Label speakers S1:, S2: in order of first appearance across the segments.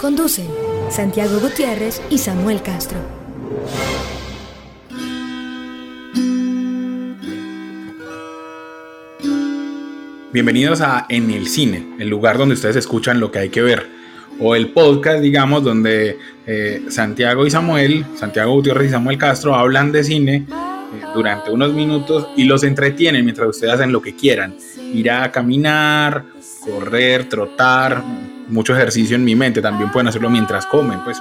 S1: Conducen Santiago Gutiérrez y Samuel Castro.
S2: Bienvenidos a En el Cine, el lugar donde ustedes escuchan lo que hay que ver. O el podcast, digamos, donde eh, Santiago y Samuel, Santiago Gutiérrez y Samuel Castro hablan de cine eh, durante unos minutos y los entretienen mientras ustedes hacen lo que quieran. Ir a caminar, correr, trotar, mucho ejercicio en mi mente. También pueden hacerlo mientras comen, pues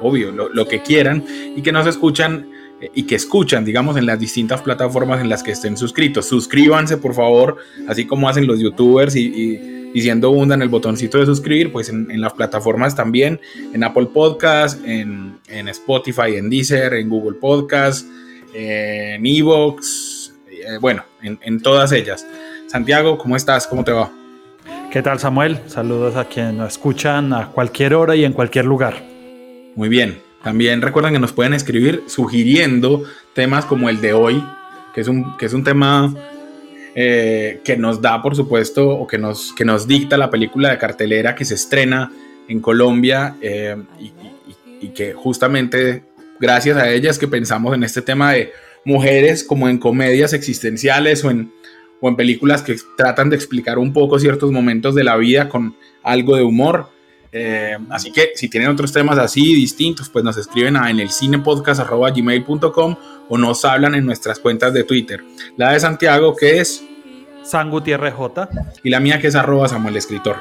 S2: obvio, lo, lo que quieran. Y que nos escuchan y que escuchan, digamos, en las distintas plataformas en las que estén suscritos. Suscríbanse, por favor, así como hacen los youtubers y, y, siendo en el botoncito de suscribir, pues en, las plataformas también, en Apple Podcast, en, en Spotify, en Deezer, en Google Podcast, en Evox, eh, bueno, en, en todas ellas. Santiago, ¿cómo estás? ¿Cómo te va?
S3: ¿Qué tal Samuel? Saludos a quienes nos escuchan a cualquier hora y en cualquier lugar.
S2: Muy bien, también recuerden que nos pueden escribir sugiriendo temas como el de hoy, que es un, que es un tema eh, que nos da, por supuesto, o que nos, que nos dicta la película de cartelera que se estrena en Colombia eh, y, que justamente gracias a ellas que pensamos en este tema de mujeres como en comedias existenciales o en, o en películas que tratan de explicar un poco ciertos momentos de la vida con algo de humor. Eh, así que si tienen otros temas así distintos, pues nos escriben a en el cinepodcast.gmail.com o nos hablan en nuestras cuentas de Twitter. La de Santiago que es
S3: San Gutiérrez J.
S2: Y la mía que es arroba Samuel Escritor.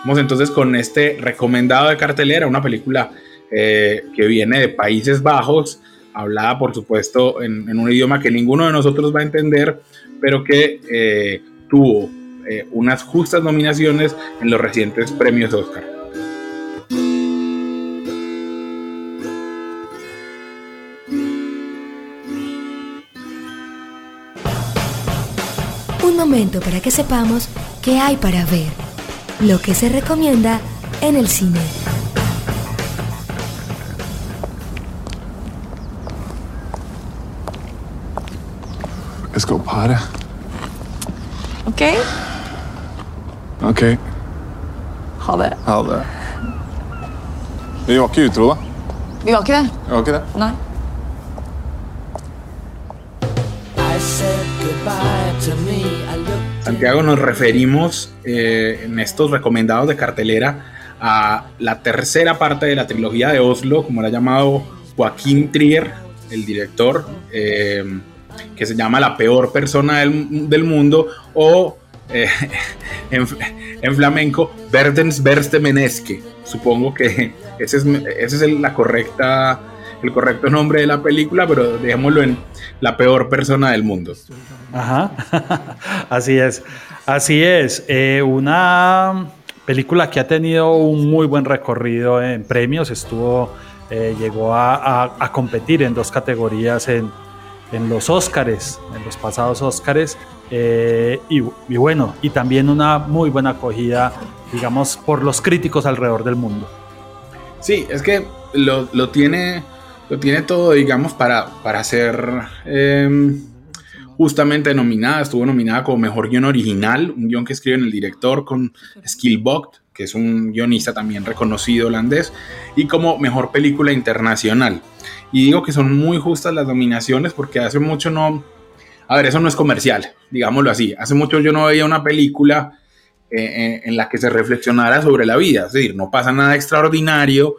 S2: Vamos entonces con este recomendado de cartelera, una película eh, que viene de Países Bajos, hablada por supuesto en, un idioma que ninguno de nosotros va a entender, pero que eh, tuvo unas justas nominaciones en los recientes premios Oscar.
S1: momento para que sepamos qué hay para ver, lo que se recomienda en el cine.
S4: Let's go party.
S5: Okay.
S4: Okay.
S5: Ha det.
S4: Ha det. Vi var ikke utro, da.
S5: Vi var ikke det.
S4: Vi var ikke det.
S5: Nei.
S2: Santiago, nos referimos eh, en estos recomendados de cartelera a la tercera parte de la trilogía de Oslo, como la ha llamado Joaquín Trier, el director, eh, que se llama La peor persona del, mundo, o eh, en, flamenco, Verdens Verste Meneske. Supongo que ese es, ese es la correcta, el correcto nombre de la película, pero dejémoslo en La peor persona del mundo.
S3: Ajá, así es, así es. Eh, una película que ha tenido un muy buen recorrido en premios, estuvo, eh, llegó a, competir en dos categorías en, los Óscares, en los pasados Óscares, eh, y, bueno, y también una muy buena acogida, digamos, por los críticos alrededor del mundo.
S2: Sí, es que lo, tiene, lo tiene todo, digamos, para, para ser em, justamente nominada, estuvo nominada como mejor guion original, un guion que escribe el director con Skillbox, que es un guionista también reconocido holandés, y como mejor película internacional. Y digo que son muy justas las nominaciones porque hace mucho no... A ver, eso no es comercial, digámoslo así. Hace mucho yo no veía una película eh, eh, en la que se reflexionara sobre la vida, es decir, no pasa nada extraordinario.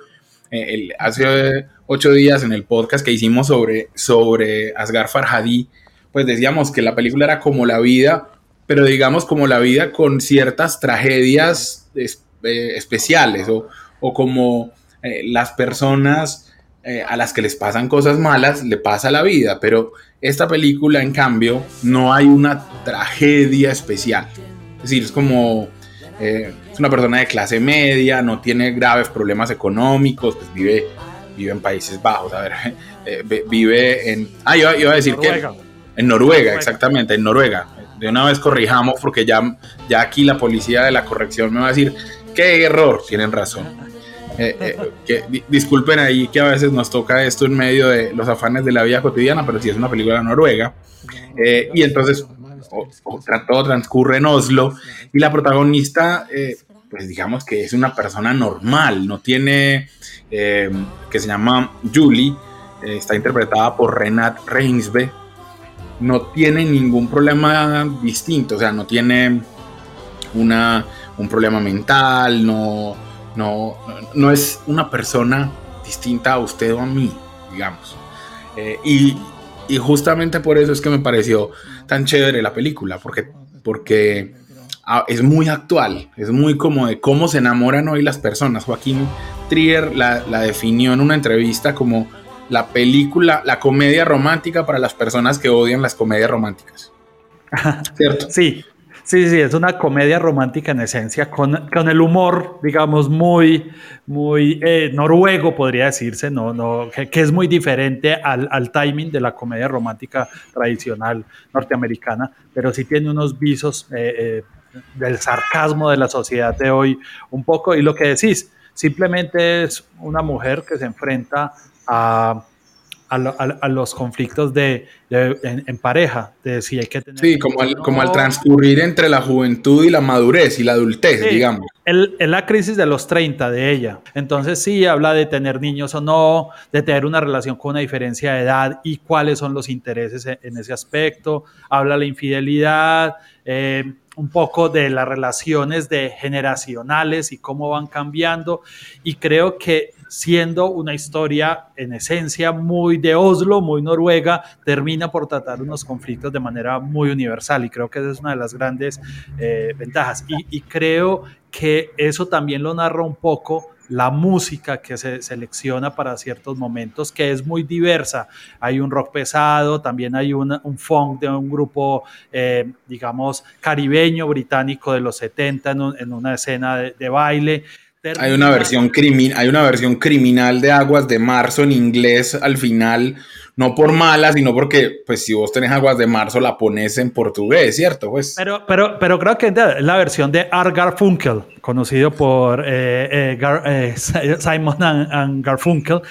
S2: Eh, hace ocho días en el podcast que hicimos sobre, sobre Asghar Farhadi, pues decíamos que la película era como la vida, pero digamos como la vida con ciertas tragedias eh, especiales o, como eh, las personas eh, a las que les pasan cosas malas le pasa la vida, pero esta película en cambio no hay una tragedia especial, es decir, es como es una persona de clase media, no tiene graves problemas económicos, pues vive, vive en Países Bajos, a ver, vive en... Ah, iba, iba a decir que... En Noruega, exactamente, en Noruega. De una vez corrijamos porque ya, ya aquí la policía de la corrección me va a decir, qué error, tienen razón. Eh, eh, disculpen ahí que a veces nos toca esto en medio de los afanes de la vida cotidiana, pero sí es una película noruega. Eh, y entonces todo transcurre en Oslo y la protagonista, pues digamos que es una persona normal, no tiene, que se llama Julie, está interpretada por Renat Reinsve, no tiene ningún problema distinto, o sea, no tiene una, un problema mental, no no, no es una persona distinta a usted o a mí, digamos. Eh, y, justamente por eso es que me pareció tan chévere la película, porque, porque ah, es muy actual, es muy como de cómo se enamoran hoy las personas. Joaquín Trier la, la definió en una entrevista como la película, la comedia romántica para las personas que odian las comedias románticas.
S3: ¿Cierto? Sí, Sí, sí, es una comedia romántica en esencia, con, con el humor, digamos, muy, muy eh, noruego, podría decirse, no, no, que, es muy diferente al, al, timing de la comedia romántica tradicional norteamericana, pero sí tiene unos visos eh, eh, del sarcasmo de la sociedad de hoy un poco. Y lo que decís, simplemente es una mujer que se enfrenta a a, los conflictos de, en, pareja, de si hay que tener...
S2: Sí, como al, como al transcurrir entre la juventud y la madurez y la adultez, digamos.
S3: Es la crisis de los 30 de ella. Entonces sí, habla de tener niños o no, de tener una relación con una diferencia de edad y cuáles son los intereses en, ese aspecto. Habla de la infidelidad, eh, un poco de las relaciones de generacionales y cómo van cambiando. Y creo que siendo una historia en esencia muy de Oslo, muy noruega, termina por tratar unos conflictos de manera muy universal y creo que esa es una de las grandes eh, ventajas. Y, creo que eso también lo narra un poco la música que se selecciona para ciertos momentos, que es muy diversa. Hay un rock pesado, también hay un, funk de un grupo, eh, digamos, caribeño, británico de los 70 en, una escena de baile.
S2: Hay una, versión crimin hay una versión criminal de Aguas de Marzo en inglés al final, no por mala, sino porque, pues, si vos tenés Aguas de Marzo, la pones en portugués, ¿cierto? Pues.
S3: Pero, pero, pero creo que es la versión de Art Garfunkel, conocido por eh, eh, eh, Simon and, Garfunkel.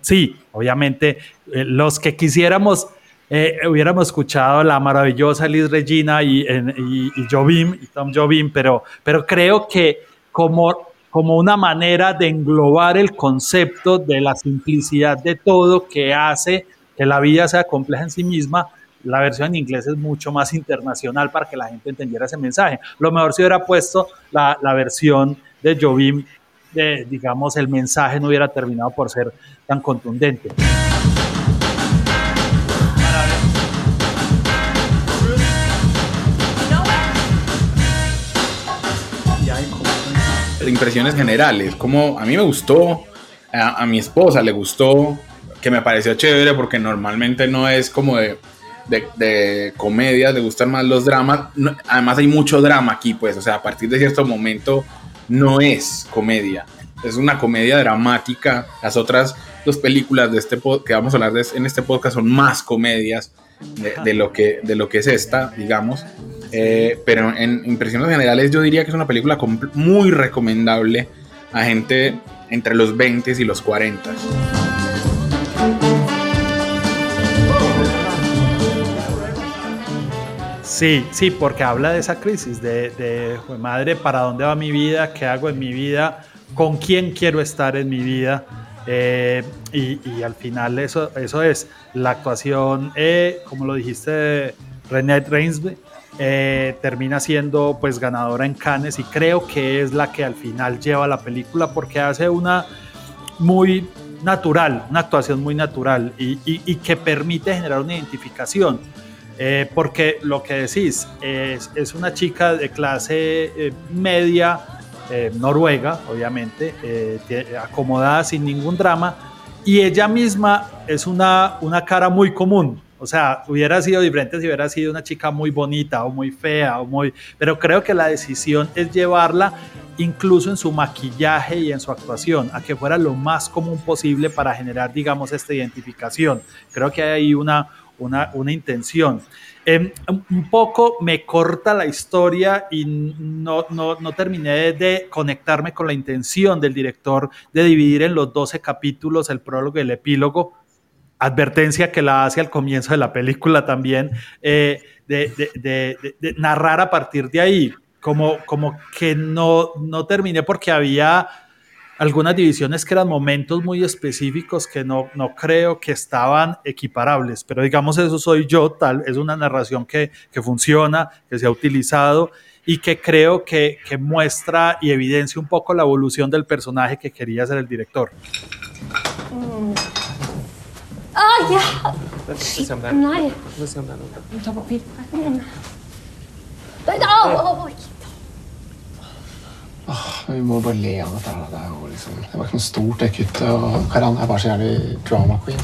S3: sí, obviamente, los que quisiéramos. hubiéramos escuchado la maravillosa Liz Regina y, y, y Jobim, y Tom Jobim, pero, pero creo que como como una manera de englobar el concepto de la simplicidad de todo que hace que la vida sea compleja en sí misma. La versión en inglés es mucho más internacional para que la gente entendiera ese mensaje. Lo mejor si hubiera puesto la, la versión de Jovim, de, digamos, el mensaje no hubiera terminado por ser tan contundente.
S2: Impresiones generales, como a mí me gustó, a, mi esposa le gustó, que me pareció chévere porque normalmente no es como de, de, comedia, le gustan más los dramas, además hay mucho drama aquí, pues, o sea, a partir de cierto momento no es comedia, es una comedia dramática, las otras dos películas de este que vamos a hablar de, en este podcast son más comedias de, lo que, de lo que es esta, digamos. Eh, pero en impresiones generales yo diría que es una película muy recomendable a gente entre los 20 y los 40.
S3: Sí, sí, porque habla de esa crisis, de, de madre, ¿para dónde va mi vida? ¿Qué hago en mi vida? ¿Con quién quiero estar en mi vida? Eh, y, al final eso, eso es la actuación, eh, como lo dijiste, René Reinsby, eh, termina siendo pues ganadora en Cannes y creo que es la que al final lleva la película porque hace una muy natural, una actuación muy natural y, y, que permite generar una identificación. porque lo que decís es, es una chica de clase media, eh, Noruega, obviamente, eh, acomodada sin ningún drama, y ella misma es una, una cara muy común, O sea, hubiera sido diferente si hubiera sido una chica muy bonita o muy fea o muy... Pero creo que la decisión es llevarla incluso en su maquillaje y en su actuación, a que fuera lo más común posible para generar, digamos, esta identificación. Creo que hay ahí una, una, una intención. Eh, un poco me corta la historia y no, no, no terminé de, conectarme con la intención del director de dividir en los 12 capítulos el prólogo y el epílogo. Advertencia que la hace al comienzo de la película también, eh, de, de, de, narrar a partir de ahí, como, como que no, no terminé porque había algunas divisiones que eran momentos muy específicos que no, no creo que estaban equiparables, pero digamos eso soy yo, tal, es una narración que, que funciona, que se ha utilizado y que creo que, que, muestra y evidencia un poco la evolución del personaje que quería ser el director.
S6: Mm. Oh, yeah. Oh, oh.
S7: Oh, vi må bare le av dette. Det, er jo liksom, det var ikke noe stort, det kuttet. Og Karan er bare så jævlig drama queen.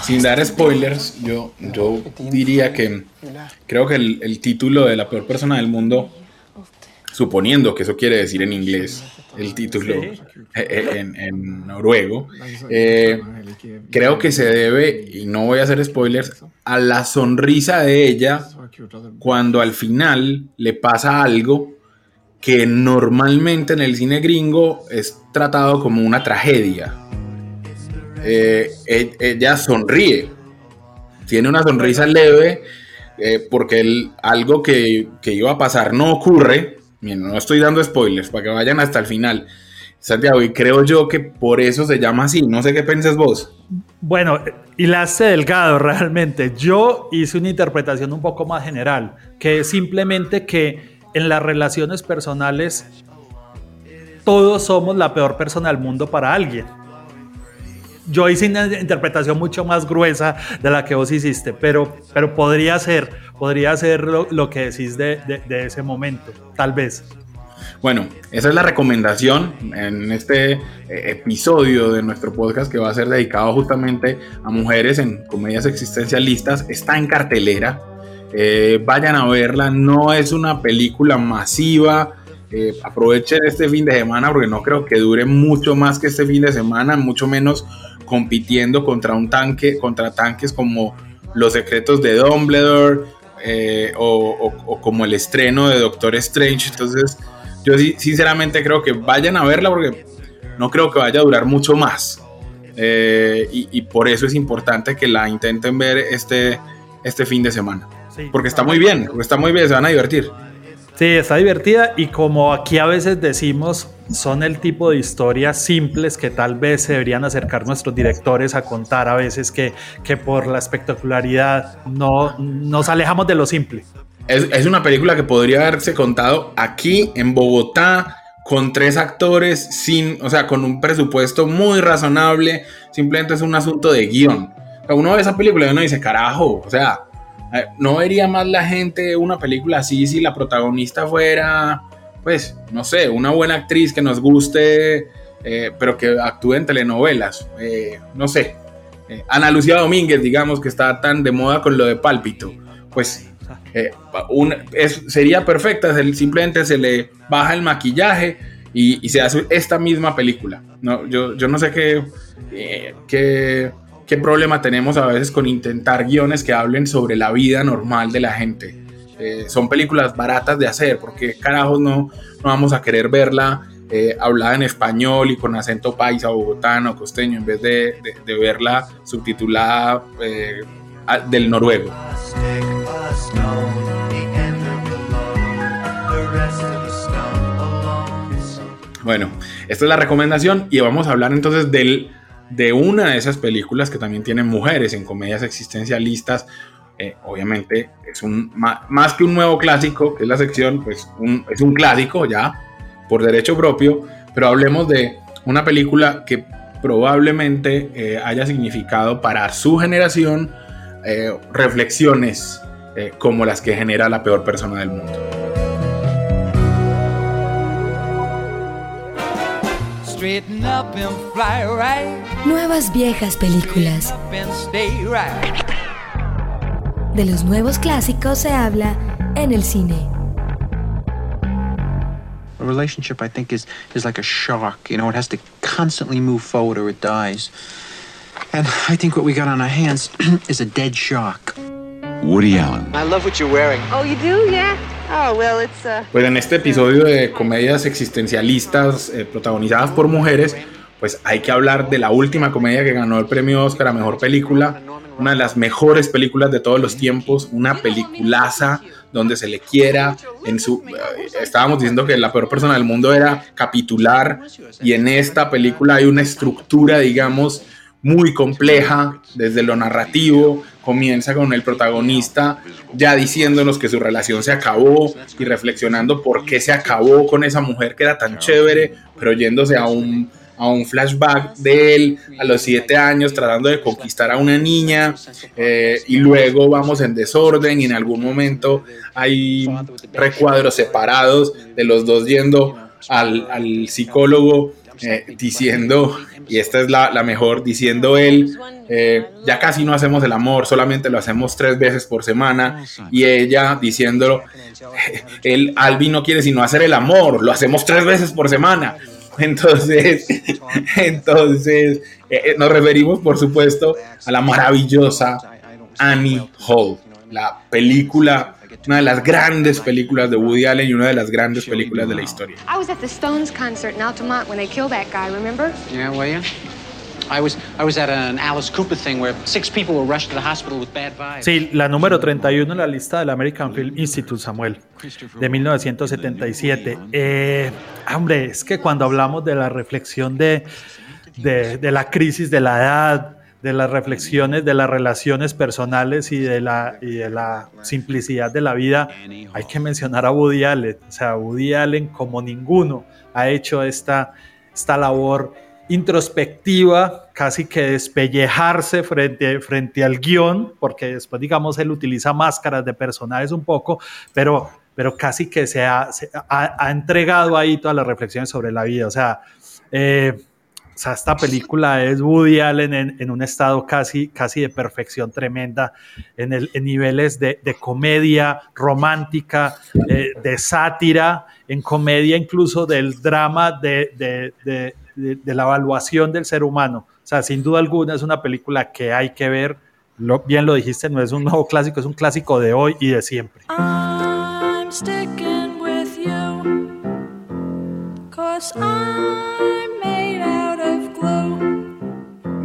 S2: Sin dar spoilers, yo, yo diría que creo que el, el, título de la peor persona del mundo, suponiendo que eso quiere decir en inglés el título en, en noruego, eh, creo que se debe, y no voy a hacer spoilers, a la sonrisa de ella cuando al final le pasa algo que normalmente en el cine gringo es tratado como una tragedia. Eh, ella sonríe, tiene una sonrisa leve, eh, porque el, algo que, que, iba a pasar no ocurre. Bien, no estoy dando spoilers para que vayan hasta el final. Santiago, y creo yo que por eso se llama así. No sé qué piensas vos.
S3: Bueno, hilaste delgado realmente. Yo hice una interpretación un poco más general, que es simplemente que en las relaciones personales todos somos la peor persona del mundo para alguien. Yo hice una interpretación mucho más gruesa de la que vos hiciste, pero, pero podría ser, podría ser lo, que decís de, de, ese momento, tal vez.
S2: Bueno, esa es la recomendación en este episodio de nuestro podcast que va a ser dedicado justamente a mujeres en comedias existencialistas. Está en cartelera, eh, vayan a verla, no es una película masiva. Eh, aprovechen este fin de semana porque no creo que dure mucho más que este fin de semana, mucho menos compitiendo contra un tanque, contra tanques como Los Secretos de Dumbledore eh, o, o, o, como el estreno de Doctor Strange. Entonces, yo sinceramente creo que vayan a verla porque no creo que vaya a durar mucho más. Eh, y, y, por eso es importante que la intenten ver este, este fin de semana. Sí, porque está muy bien, porque está muy bien, se van a divertir.
S3: Sí, está divertida y como aquí a veces decimos, son el tipo de historias simples que tal vez se deberían acercar nuestros directores a contar a veces que, que por la espectacularidad no nos alejamos de lo simple.
S2: Es, es una película que podría haberse contado aquí en Bogotá con tres actores sin, o sea, con un presupuesto muy razonable, simplemente es un asunto de guion. O sea, uno ve esa película y uno dice, carajo, o sea, no vería más la gente una película así si la protagonista fuera, pues, no sé, una buena actriz que nos guste, eh, pero que actúe en telenovelas, eh, no sé. Eh, Ana Lucía Domínguez, digamos, que está tan de moda con lo de Pálpito, pues un, sería perfecta, simplemente se le baja el maquillaje y, se hace esta misma película. No, yo, no sé qué, qué, problema tenemos a veces con intentar guiones que hablen sobre la vida normal de la gente. Eh, son películas baratas de hacer, porque carajos no, no vamos a querer verla eh, hablada en español y con acento paisa, bogotano, costeño, en vez de, de, de verla subtitulada del noruego. Bueno, esta es la recomendación y vamos a hablar entonces del, de una de esas películas que también tienen mujeres en comedias existencialistas. Eh, obviamente es un más, que un nuevo clásico, que es la sección, pues es un clásico ya por derecho propio, pero hablemos de una película que probablemente eh, haya significado para su generación eh, reflexiones como las que genera la peor persona del mundo.
S1: Nuevas viejas películas. De los nuevos clásicos se habla en el cine.
S8: A relationship, I think, is, is like a shark. You know, it has to constantly move forward or it dies. And I think what we got on our hands is a dead shark.
S9: Woody Allen.
S8: I love what you're wearing.
S6: Oh, you do? Yeah. Oh, well, it's uh.
S2: Pues en este episodio de comedias existencialistas eh, protagonizadas por mujeres, pues hay que hablar de la última comedia que ganó el premio Oscar a Mejor Película, una de las mejores películas de todos los tiempos, una peliculaza donde se le quiera. En su, eh, estábamos diciendo que la peor persona del mundo era capitular y en esta película hay una estructura, digamos, muy compleja desde lo narrativo. Comienza con el protagonista ya diciéndonos que su relación se acabó y reflexionando por qué se acabó con esa mujer que era tan chévere, pero yéndose a un, a un flashback de él a los siete años tratando de conquistar a una niña eh, y luego vamos en desorden y en algún momento hay recuadros separados de los dos yendo al, al psicólogo eh, diciendo, y esta es la, la mejor, diciendo él, eh, ya casi no hacemos el amor, solamente lo hacemos tres veces por semana, y ella diciéndolo, el Albi no quiere sino hacer el amor, lo hacemos tres veces por semana. Entonces, entonces eh, nos referimos, por supuesto, a la maravillosa Annie Hall, la película una de las grandes películas de Woody Allen y una de las grandes películas de la historia.
S6: I was at the Stones concert in Altamont when they killed that guy, remember?
S8: Yeah, were you? I was, I was at an Alice Cooper thing where six people were rushed to the hospital with bad vibes.
S3: Sí, la número 31 en la lista del American Film Institute, Samuel, de 1977. Eh, hombre, es que cuando hablamos de la reflexión de, de, de la crisis de la edad, de las reflexiones de las relaciones personales y de la, y de la simplicidad de la vida, hay que mencionar a Woody Allen. O sea, Woody Allen como ninguno ha hecho esta, esta labor introspectiva, casi que despellejarse frente, frente al guion, porque después, digamos, él utiliza máscaras de personajes un poco, pero, pero casi que se ha, se ha, ha entregado ahí todas las reflexiones sobre la vida. O sea, eh, sea, esta película es Woody Allen en, en, un estado casi, casi de perfección tremenda, en, el, en niveles de, de, comedia romántica, eh, de sátira, en comedia incluso del drama de, de, de, la evaluación del ser humano. O sea, sin duda alguna es una película que hay que ver. Lo, bien lo dijiste, no es un nuevo clásico, es un clásico de hoy y de siempre. I'm sticking with you, I'm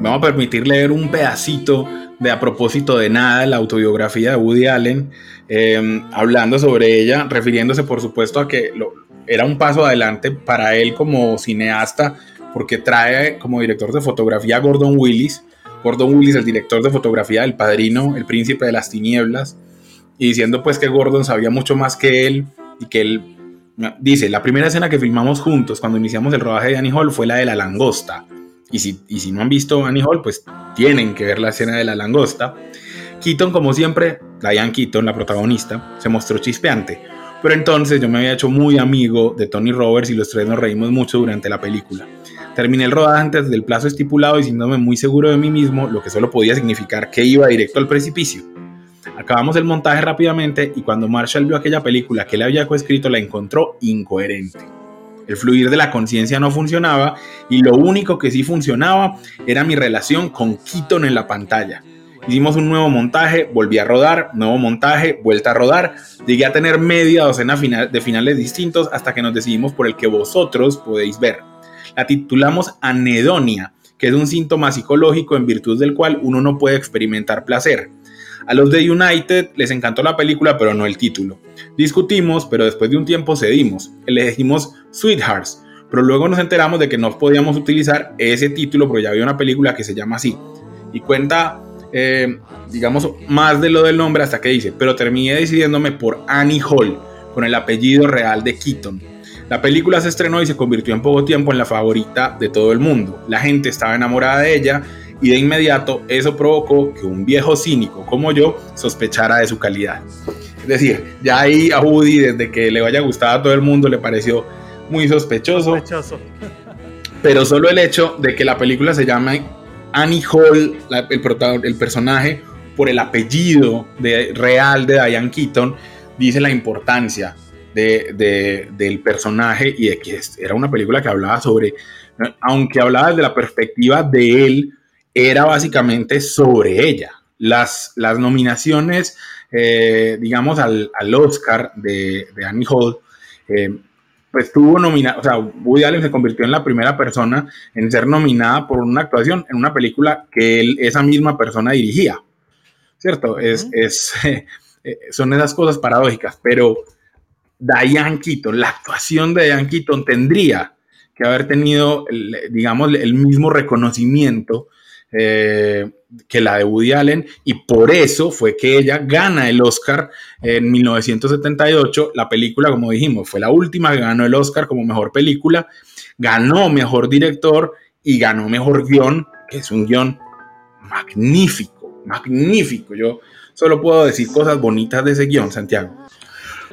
S2: vamos a permitir leer un pedacito de A propósito de nada, la autobiografía de Woody Allen, eh, hablando sobre ella, refiriéndose por supuesto a que lo, era un paso adelante para él como cineasta, porque trae como director de fotografía a Gordon Willis, Gordon Willis, el director de fotografía del Padrino, El Príncipe de las Tinieblas, y diciendo pues que Gordon sabía mucho más que él y que él dice, la primera escena que filmamos juntos cuando iniciamos el rodaje de Annie Hall fue la de la langosta. Y si, no han visto Annie Hall, pues tienen que ver la escena de la langosta. Keaton, como siempre, Diane Keaton, la protagonista, se mostró chispeante. Pero entonces yo me había hecho muy amigo de Tony Roberts y los tres nos reímos mucho durante la película. Terminé el rodaje antes del plazo estipulado y sintiéndome muy seguro de mí mismo, lo que solo podía significar que iba directo al precipicio. Acabamos el montaje rápidamente y cuando Marshall vio aquella película que él había coescrito la encontró incoherente. El fluir de la conciencia no funcionaba y lo único que sí funcionaba era mi relación con Keaton en la pantalla. Hicimos un nuevo montaje, volví a rodar, nuevo montaje, vuelta a rodar. Llegué a tener media docena de finales distintos hasta que nos decidimos por el que vosotros podéis ver. La titulamos Anedonia, que es un síntoma psicológico en virtud del cual uno no puede experimentar placer. A los de United les encantó la película, pero no el título. Discutimos, pero después de un tiempo cedimos. Elegimos Sweethearts, pero luego nos enteramos de que no podíamos utilizar ese título porque ya había una película que se llama así. Y cuenta, eh, digamos, más de lo del nombre hasta que dice, pero terminé decidiéndome por Annie Hall, con el apellido real de Keaton. La película se estrenó y se convirtió en poco tiempo en la favorita de todo el mundo. La gente estaba enamorada de ella y de inmediato eso provocó que un viejo cínico como yo sospechara de su calidad. Es decir, ya ahí a Woody, desde que le vaya a gustar a todo el mundo, le pareció muy sospechoso. sospechoso. Pero solo el hecho de que la película se llame Annie Hall, la, el, el, personaje, por el apellido de, real de Diane Keaton, dice la importancia de, de- del personaje y de que era una película que hablaba sobre, aunque hablaba desde la perspectiva de él, era básicamente sobre ella. Las, las nominaciones, eh, digamos, al, al Oscar de, de Annie Hall, eh, pues tuvo nominada, o sea, Woody Allen se convirtió en la primera persona en ser nominada por una actuación en una película que él, esa misma persona dirigía. ¿Cierto? Es, es, eh, son esas cosas paradójicas, pero Diane Keaton, la actuación de Diane Keaton tendría que haber tenido, el- digamos, el mismo reconocimiento eh, que la de Woody Allen y por eso fue que ella gana el Oscar en 1978. La película, como dijimos, fue la última que ganó el Oscar como mejor película, ganó mejor director y ganó mejor guion, que es un guion magnífico, magnífico. Yo solo puedo decir cosas bonitas de ese guion, Santiago.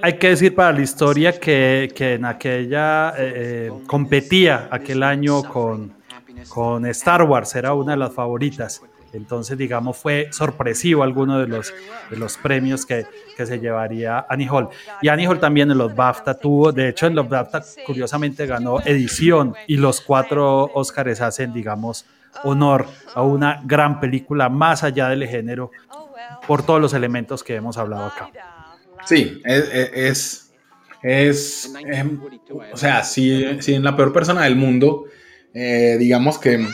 S3: Hay que decir para la historia que, que en aquella eh, eh, competía aquel año con, con Star Wars, era una de las favoritas. Entonces, digamos, fue sorpresivo alguno de los, de los premios que, que se llevaría Annie Hall. Y Annie Hall también en los BAFTA tuvo, de hecho, en los BAFTA curiosamente ganó edición y los cuatro Óscares hacen, digamos, honor a una gran película más allá del género por todos los elementos que hemos hablado acá.
S2: Sí, es, es, es, em, o sea, si, si en la peor persona del mundo, eh, digamos que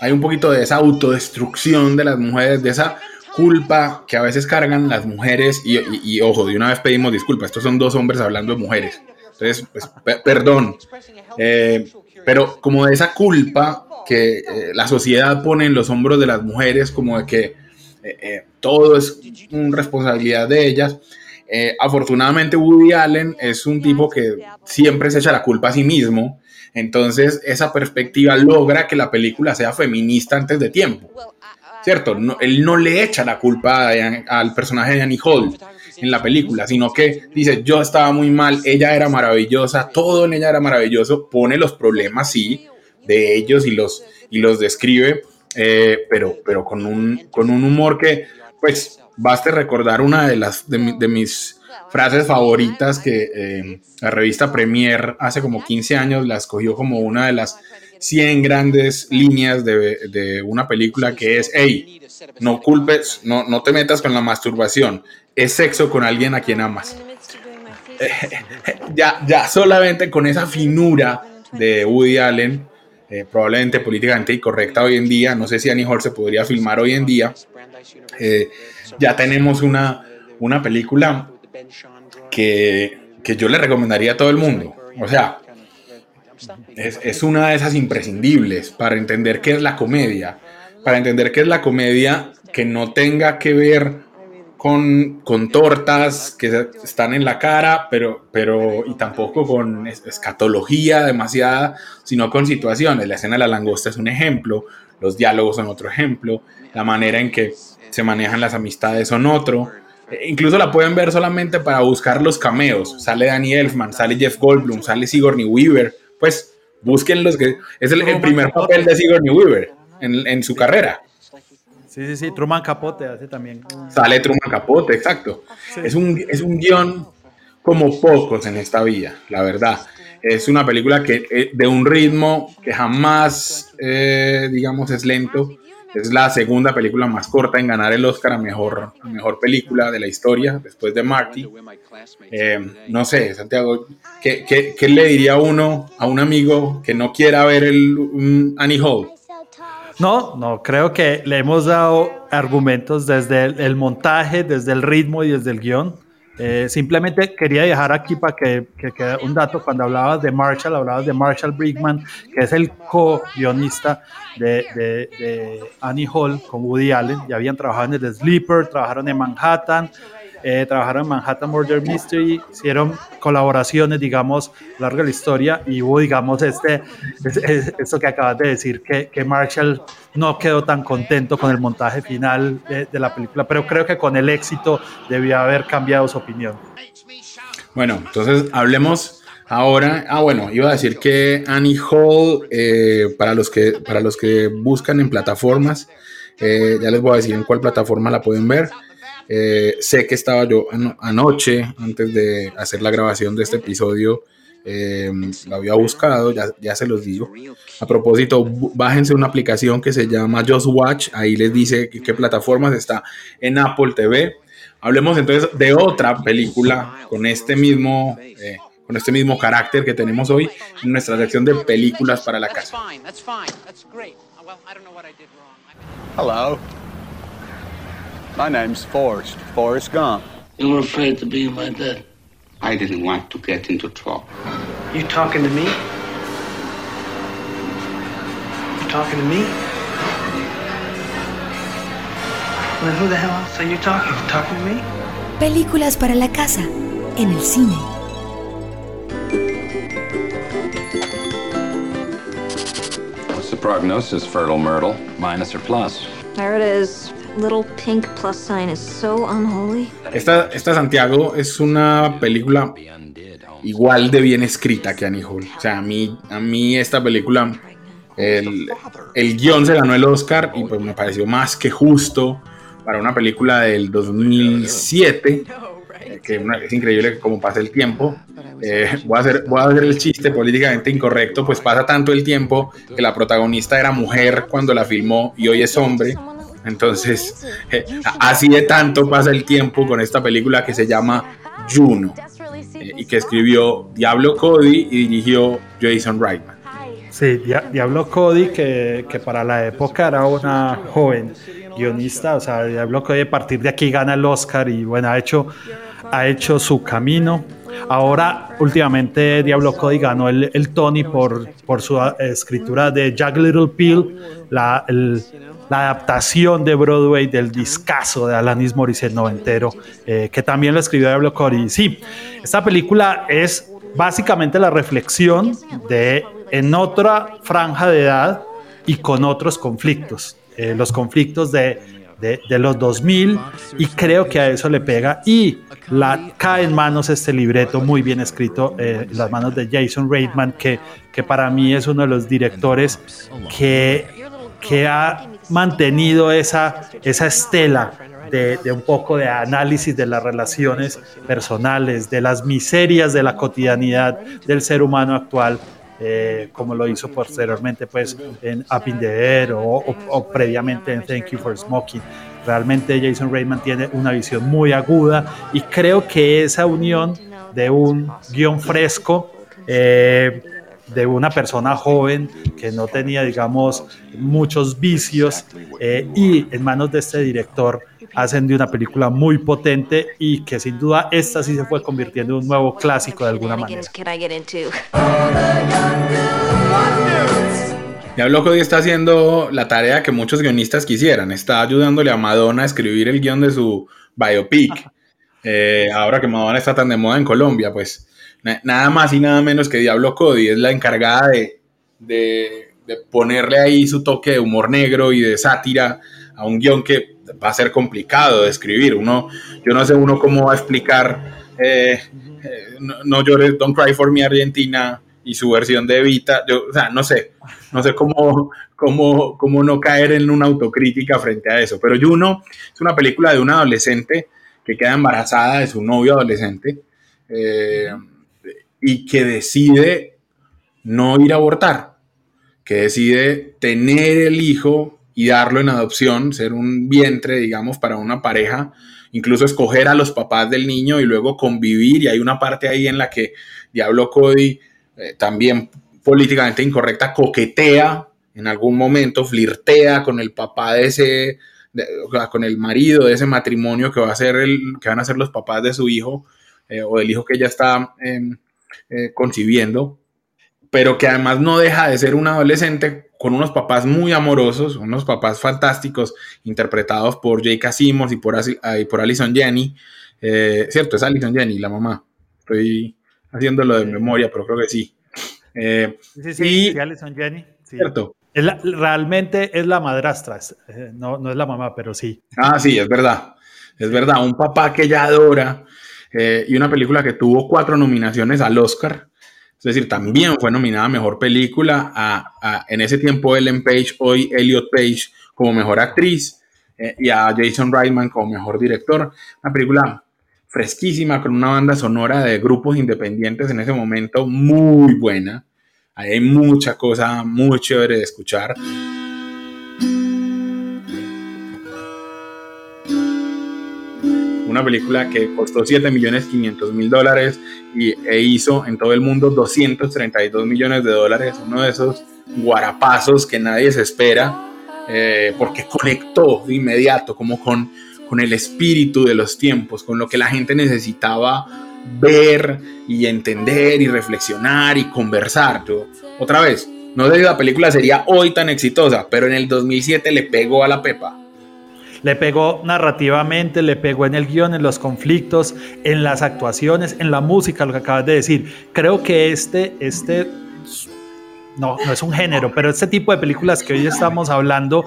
S2: hay un poquito de esa autodestrucción de las mujeres, de esa culpa que a veces cargan las mujeres, y, ojo, de una vez pedimos disculpas, estos son dos hombres hablando de mujeres, entonces, pues, pe- perdón, Eh, pero como de esa culpa que eh, la sociedad pone en los hombros de las mujeres, como de que todo es una responsabilidad de ellas. Afortunadamente Woody Allen es un tipo que siempre se echa la culpa a sí mismo, entonces esa perspectiva logra que la película sea feminista antes de tiempo, ¿cierto? No- él no le echa la culpa Diane- al personaje de Annie Hall en la película, sino que dice, yo estaba muy mal, ella era maravillosa, todo en ella era maravilloso, pone los problemas, sí, de ellos y los, y los describe, eh, pero, pero con, un, con un humor que, pues, baste recordar una de, las, de, mi- de mis frases favoritas que eh, la revista Premier hace como 15 años la escogió como una de las 100 grandes líneas de, de una película que es, hey, no culpes, no, no te metas con la masturbación, es sexo con alguien a quien amas. ya, ya solamente con esa finura de Woody Allen, eh, probablemente políticamente incorrecta hoy en día, no sé si Annie Hall se podría filmar hoy en día, eh, ya tenemos una, una película que, que yo le recomendaría a todo el mundo. O sea, es, es una de esas imprescindibles para entender qué es la comedia, para entender qué es la comedia que no tenga que ver con, con tortas que están en la cara, pero, pero y tampoco con es- escatología demasiada, sino con situaciones. La escena de la langosta es un ejemplo, los diálogos son otro ejemplo, la manera en que se manejan las amistades son otro. E Incluso la pueden ver solamente para buscar los cameos. Sale Danny Elfman, sale Jeff Goldblum, sale Sigourney Weaver. Pues busquen los que... Es el, el primer papel de Sigourney Weaver en, en su carrera.
S3: Sí, sí, sí, Truman Capote hace también.
S2: Sale Truman Capote, exacto. Es, un, es un guion como pocos en esta vida, la verdad. Es una película que eh, de un ritmo que jamás, eh, digamos, es lento. Es la segunda película más corta en ganar el Oscar a mejor, a mejor película de la historia, después de Marty. Eh, no sé, Santiago, ¿qué, qué, qué le diría uno a un amigo que no quiera ver el un Annie Hall?
S3: No, no, creo que le hemos dado argumentos desde el, el montaje, desde el ritmo y desde el guion. Eh, simplemente quería dejar aquí para que, que quede un dato. Cuando hablabas de Marshall, hablabas de Marshall Brickman, que es el co-guionista de, de- de Annie Hall con Woody Allen. Ya habían trabajado en The Sleeper, trabajaron en Manhattan, eh, trabajaron en Manhattan Murder Mystery, hicieron colaboraciones, digamos, a lo largo de la historia y hubo, digamos, este, es- es- esto que acabas de decir, que, que Marshall no quedó tan contento con el montaje final de, la película, pero creo que con el éxito debió haber cambiado su opinión.
S2: Bueno, entonces hablemos ahora. Ah, bueno, iba a decir que Annie Hall, eh, para, los que, para los que buscan en plataformas, Eh, ya les voy a decir en cuál plataforma la pueden ver. Eh, sé que estaba yo ano- anoche, antes de hacer la grabación de este episodio, eh, la había buscado, ya, ya se los digo. A propósito, bájense una aplicación que se llama Just Watch, ahí les dice qué, qué plataformas está en Apple TV. Hablemos entonces de otra película con este mismo, eh, con este mismo carácter que tenemos hoy en nuestra sección de películas para la casa.
S9: Hello. My name's Forrest. Forrest Gump.
S10: You were afraid to be my dad. I didn't want to get into trouble.
S11: You talking to me? You talking to me? Well, who the hell else are you talking? to? Talking to me?
S1: Películas para la casa, en el cine.
S12: What's the prognosis, fertile Myrtle? Minus or plus?
S13: There it is. Little pink plus sign is so unholy.
S2: Esta, esta Santiago es una película igual de bien escrita que Annie Hall. O sea, a mí, a mí esta película, el, el guion se ganó el Oscar y pues me pareció más que justo para una película del 2007. eh, Que es increíble cómo pasa el tiempo. Eh, voy, a hacer, voy a hacer el chiste políticamente incorrecto, pues pasa tanto el tiempo que la protagonista era mujer cuando la filmó y hoy es hombre. Entonces, eh, así de tanto pasa el tiempo con esta película que se llama Juno eh, y que escribió Diablo Cody y dirigió Jason Reitman.
S3: Sí, Dia- Diablo Cody, que, que para la época era una joven guionista, o sea, Diablo Cody a partir de aquí gana el Oscar y bueno, ha hecho, ha hecho su camino. Ahora, últimamente, Diablo Cody ganó el, el Tony por, por su eh, escritura de Jack Little Pill, la, el- la adaptación de Broadway del discazo de Alanis Morissette noventero, eh, que también lo escribió Diablo Cody. Sí, esta película es básicamente la reflexión de en otra franja de edad y con otros conflictos, eh, los conflictos de, de, de los 2000 y creo que a eso le pega y la cae en manos este libreto muy bien escrito eh, en las manos de Jason Reitman que, que para mí es uno de los directores que, que ha mantenido esa, esa estela de, de un poco de análisis de las relaciones personales, de las miserias de la cotidianidad del ser humano actual, eh, como lo hizo posteriormente pues, en Up in the Air o, o- o previamente en Thank You for Smoking. Realmente Jason Reitman tiene una visión muy aguda y creo que esa unión de un guion fresco, eh, de una persona joven que no tenía, digamos, muchos vicios eh, y en manos de este director hacen de una película muy potente y que sin duda esta sí se fue convirtiendo en un nuevo clásico de alguna manera.
S2: Diablo Cody está haciendo la tarea que muchos guionistas quisieran, está ayudándole a Madonna a escribir el guion de su biopic. Eh, ahora que Madonna está tan de moda en Colombia, pues nada más y nada menos que Diablo Cody es la encargada de, de- ponerle ahí su toque de humor negro y de sátira a un guion que va a ser complicado de escribir. Uno, yo no sé uno cómo va a explicar eh, eh, no, no llores, Don't Cry for Me Argentina y su versión de Evita. Yo, o sea, no sé, no sé cómo, cómo, cómo no caer en una autocrítica frente a eso. Pero Juno es una película de una adolescente que queda embarazada de su novio adolescente eh, y que decide no ir a abortar, que decide tener el hijo y darlo en adopción, ser un vientre, digamos, para una pareja, incluso escoger a los papás del niño y luego convivir. Y hay una parte ahí en la que Diablo Cody, eh, también políticamente incorrecta, coquetea en algún momento, flirtea con el papá de ese, con el marido de ese matrimonio que va a ser el, que van a ser los papás de su hijo eh, o del hijo que ella está em, eh, concibiendo, pero que además no deja de ser un adolescente con unos papás muy amorosos, unos papás fantásticos, interpretados por Jake Asimos y por, ah, y por Alison Jenny. Eh, Cierto, es Alison Jenny, la mamá. Estoy haciéndolo de memoria, pero creo que sí. Eh,
S3: Sí, sí,
S2: y-
S3: sí, Alison Jenny. sí.
S2: Cierto.
S3: Es la- realmente es la madrastra, es- eh, no, no es la mamá, pero sí.
S2: Ah, sí, es verdad. Es verdad. Un papá que ella adora eh, y una película que tuvo cuatro nominaciones al Oscar. Es decir, también fue nominada a Mejor Película, a, en ese tiempo Ellen Page, hoy Elliot Page como Mejor Actriz eh, y a Jason Reitman como Mejor Director. Una película fresquísima con una banda sonora de grupos independientes en ese momento muy buena. hay mucha cosa muy chévere de escuchar. Una película que costó 7 millones 500 mil dólares y, e hizo en todo el mundo 232 millones de dólares. Uno de esos guarapazos que nadie se espera eh, porque conectó de inmediato como con, con el espíritu de los tiempos, con lo que la gente necesitaba ver y entender y reflexionar y conversar. otra vez, no sé si la película sería hoy tan exitosa, pero en el 2007 le pegó a la pepa.
S3: Le pegó narrativamente, le pegó en el guion, en los conflictos, en las actuaciones, en la música, lo que acabas de decir. Creo que este, este no, no es un género, pero este tipo de películas que hoy estamos hablando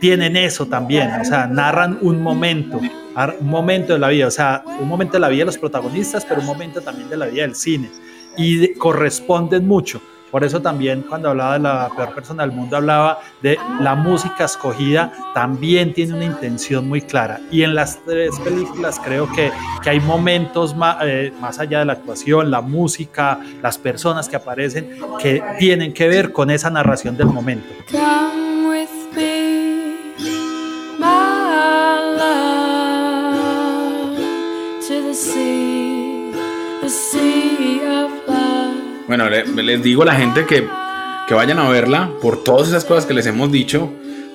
S3: tienen eso también, o sea, narran un momento, un momento de la vida, o sea, un momento de la vida de los protagonistas, pero un momento también de la vida del cine, y corresponden mucho. Por eso también cuando hablaba de la peor persona del mundo, hablaba de la música escogida, también tiene una intención muy clara. Y en las tres películas creo que, que hay momentos más, eh, más allá de la actuación, la música, las personas que aparecen, que tienen que ver con esa narración del momento.
S2: Bueno, les digo a la gente que, vayan a verla por todas esas cosas que les hemos dicho,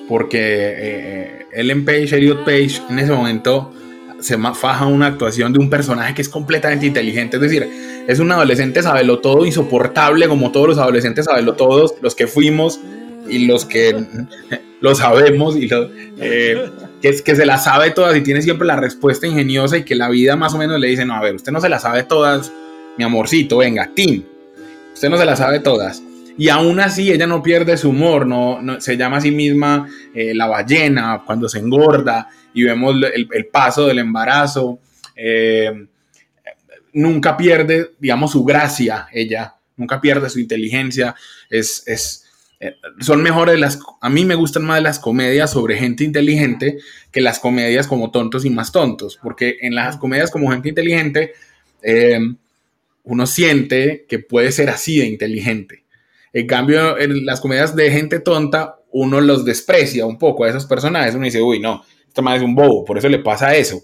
S2: porque eh, Ellen Page, Elliot Page, en ese momento se faja una actuación de un personaje que es completamente inteligente, es decir, es un adolescente sabelo todo, insoportable como todos los adolescentes sabelo todos, los que fuimos y los que lo sabemos y eh, que, que se la sabe todas y tiene siempre la respuesta ingeniosa y que la vida más o menos le dice, no, a ver, usted no se la sabe todas, mi amorcito, venga, Tim, Usted no se la sabe todas. Y aún así ella no pierde su humor, no, se llama a sí misma eh, la ballena cuando se engorda y vemos el, paso del embarazo. Eh, nunca pierde, digamos, su gracia ella, nunca pierde su inteligencia. Es, es, eh, son mejores las, a mí me gustan más las comedias sobre gente inteligente que las comedias como tontos y más tontos, porque en las comedias como gente inteligente, uno siente que puede ser así de inteligente. En cambio, en las comedias de gente tonta, uno los desprecia un poco a esos personajes. Uno dice, uy, no, este man es un bobo, por eso le pasa eso.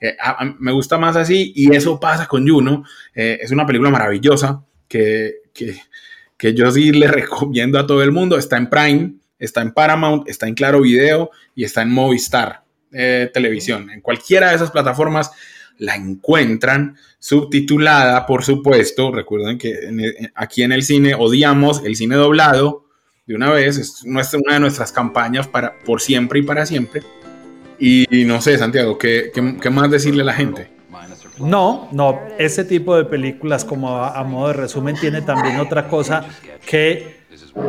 S2: Eh, me gusta más así y eso pasa con Juno. Eh, es una película maravillosa que, que, yo sí le recomiendo a todo el mundo. Está en Prime, está en Paramount, está en Claro Video y está en Movistar eh, Televisión. En cualquiera de esas plataformas la encuentran subtitulada, por supuesto. Recuerden que aquí en el cine odiamos el cine doblado de una vez, es nuestra, una de nuestras campañas para por siempre y para siempre. Y, no sé, Santiago, ¿qué, ¿qué, más decirle a la gente?
S3: No, no, ese tipo de películas, como a, modo de resumen, tiene también otra cosa que,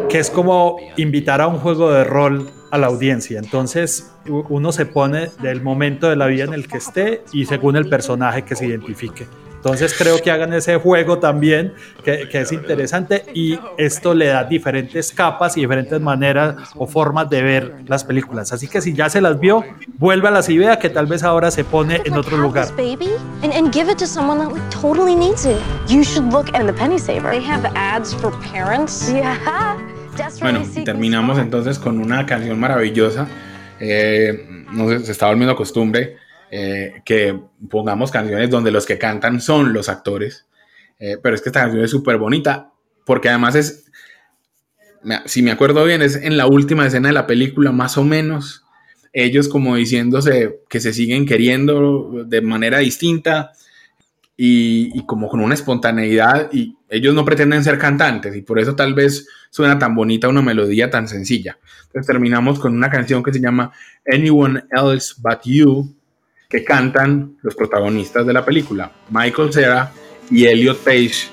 S3: que es como invitar a un juego de rol a la audiencia. Entonces uno se pone del momento de la vida en el que esté y según el personaje que se identifique. Entonces creo que hagan ese juego también, que, es interesante y esto le da diferentes capas y diferentes maneras o formas de ver las películas. Así que si ya se las vio, vuelva a las ideas que tal vez ahora se pone en otro lugar.
S2: Bueno, y terminamos entonces con una canción maravillosa. Eh, no sé, se está volviendo costumbre eh, que pongamos canciones donde los que cantan son los actores. Eh, pero es que esta canción es súper bonita porque además es, si me acuerdo bien, es en la última escena de la película más o menos. Ellos como diciéndose que se siguen queriendo de manera distinta y, como con una espontaneidad y ellos no pretenden ser cantantes y por eso tal vez suena tan bonita una melodía tan sencilla. Entonces terminamos con una canción que se llama Anyone Else But You que cantan los protagonistas de la película, Michael Cera y Elliot Page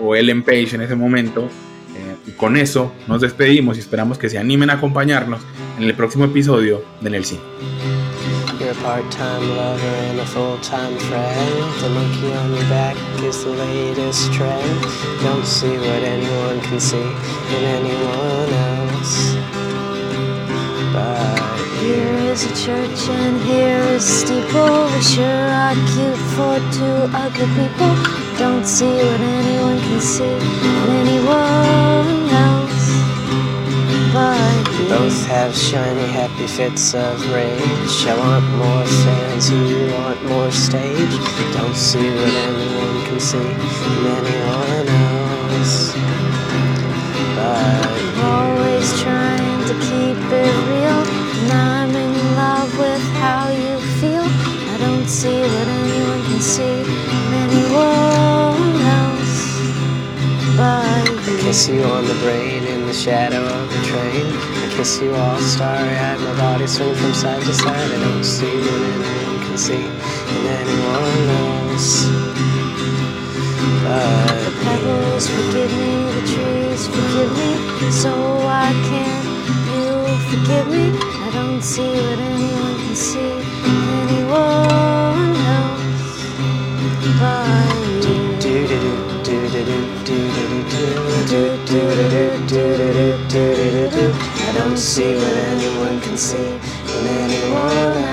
S2: o Ellen Page en ese momento. Eh, y con eso nos despedimos y esperamos que se animen a acompañarnos en el próximo episodio de En el Cine.
S14: You're a part-time lover and a full-time friend. The monkey on your back is the latest trend. Don't see what anyone can see in anyone else. But
S15: Here is a church and here is a steeple. We sure are cute for two ugly people. Don't see what anyone can see in anyone else. But
S14: both have shiny, happy fits of rage. I want more fans, you want more stage. Don't see what anyone can see in anyone else. Kiss you all starry eyed, my body swing from side to side. I don't see what anyone can see in anyone else. But
S15: the pebbles forgive me, the trees forgive me. So why can't you forgive me? I don't see what anyone can see in anyone else. But you.
S14: do do do do do do do do do do do do see what anyone can see. In anyone